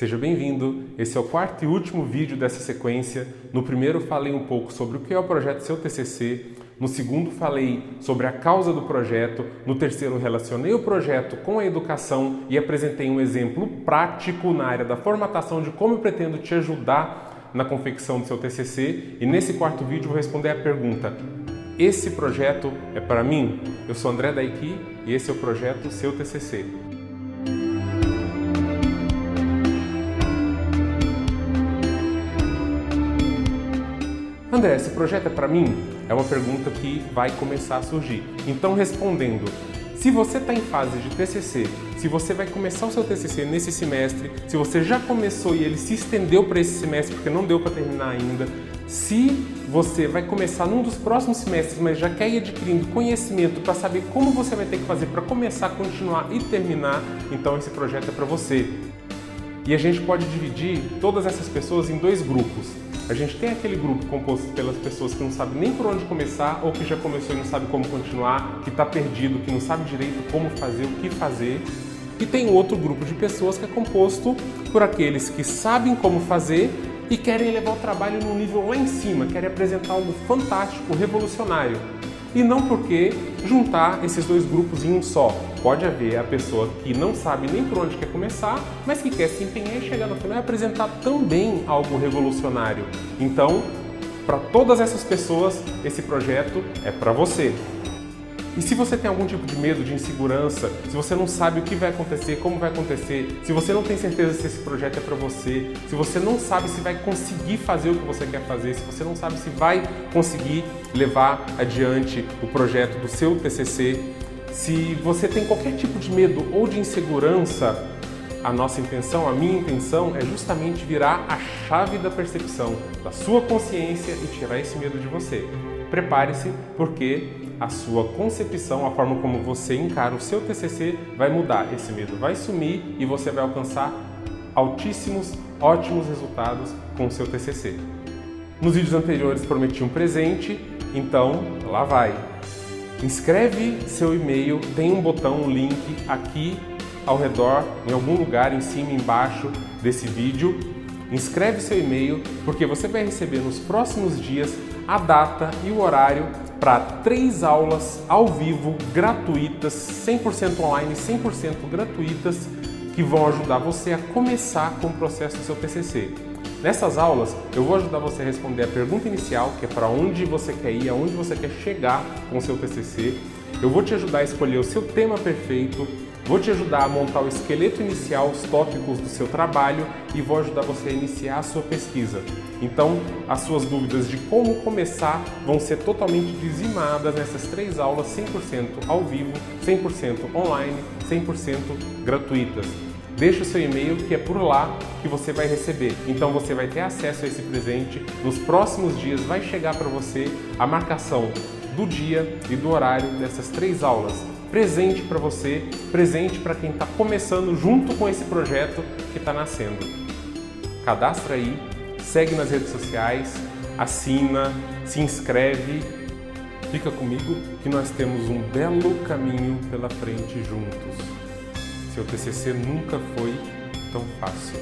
Seja bem-vindo. Esse é o quarto e último vídeo dessa sequência. No primeiro falei um pouco sobre o que é o projeto Seu TCC. No segundo falei sobre a causa do projeto. No terceiro relacionei o projeto com a educação e apresentei um exemplo prático na área da formatação de como eu pretendo te ajudar na confecção do seu TCC. E nesse quarto vídeo vou responder a pergunta: esse projeto é para mim? Eu sou André Daiki e esse é o projeto Seu TCC. André, esse projeto é para mim? É uma pergunta que vai começar a surgir. Então, respondendo, se você está em fase de TCC, se você vai começar o seu TCC nesse semestre, se você já começou e ele se estendeu para esse semestre porque não deu para terminar ainda, se você vai começar num dos próximos semestres, mas já quer ir adquirindo conhecimento para saber como você vai ter que fazer para começar, continuar e terminar, então esse projeto é para você. E a gente pode dividir todas essas pessoas em dois grupos. A gente tem aquele grupo composto pelas pessoas que não sabem nem por onde começar ou que já começou e não sabe como continuar, que está perdido, que não sabe direito como fazer, o que fazer. E tem outro grupo de pessoas que é composto por aqueles que sabem como fazer e querem levar o trabalho num nível lá em cima, querem apresentar algo fantástico, revolucionário. E não porque juntar esses dois grupos em um só. Pode haver a pessoa que não sabe nem por onde quer começar, mas que quer se empenhar e chegar no final e apresentar também algo revolucionário. Então, para todas essas pessoas, esse projeto é para você. E se você tem algum tipo de medo, de insegurança, se você não sabe o que vai acontecer, como vai acontecer, se você não tem certeza se esse projeto é para você, se você não sabe se vai conseguir fazer o que você quer fazer, se você não sabe se vai conseguir levar adiante o projeto do seu TCC, se você tem qualquer tipo de medo ou de insegurança, a nossa intenção, a minha intenção é justamente virar a chave da percepção da sua consciência e tirar esse medo de você. Prepare-se, porque a sua concepção, a forma como você encara o seu TCC vai mudar. Esse medo vai sumir e você vai alcançar altíssimos, ótimos resultados com o seu TCC. Nos vídeos anteriores prometi um presente, então lá vai. Inscreve seu e-mail, tem um botão, um link aqui ao redor, em algum lugar em cima, embaixo desse vídeo. Inscreve seu e-mail porque você vai receber nos próximos dias a data e o horário para três aulas ao vivo gratuitas, 100% online, 100% gratuitas, que vão ajudar você a começar com o processo do seu TCC. Nessas aulas, eu vou ajudar você a responder a pergunta inicial, que é para onde você quer ir, aonde você quer chegar com o seu TCC. Eu vou te ajudar a escolher o seu tema perfeito, Vou te ajudar a montar o esqueleto inicial, os tópicos do seu trabalho e vou ajudar você a iniciar a sua pesquisa. Então, as suas dúvidas de como começar vão ser totalmente dizimadas nessas três aulas 100% ao vivo, 100% online, 100% gratuitas. Deixe o seu e-mail que é por lá que você vai receber. Então você vai ter acesso a esse presente. Nos próximos dias vai chegar para você a marcação do dia e do horário dessas três aulas presente para você, presente para quem está começando junto com esse projeto que está nascendo. Cadastra aí, segue nas redes sociais, assina, se inscreve, fica comigo que nós temos um belo caminho pela frente juntos. Seu TCC nunca foi tão fácil.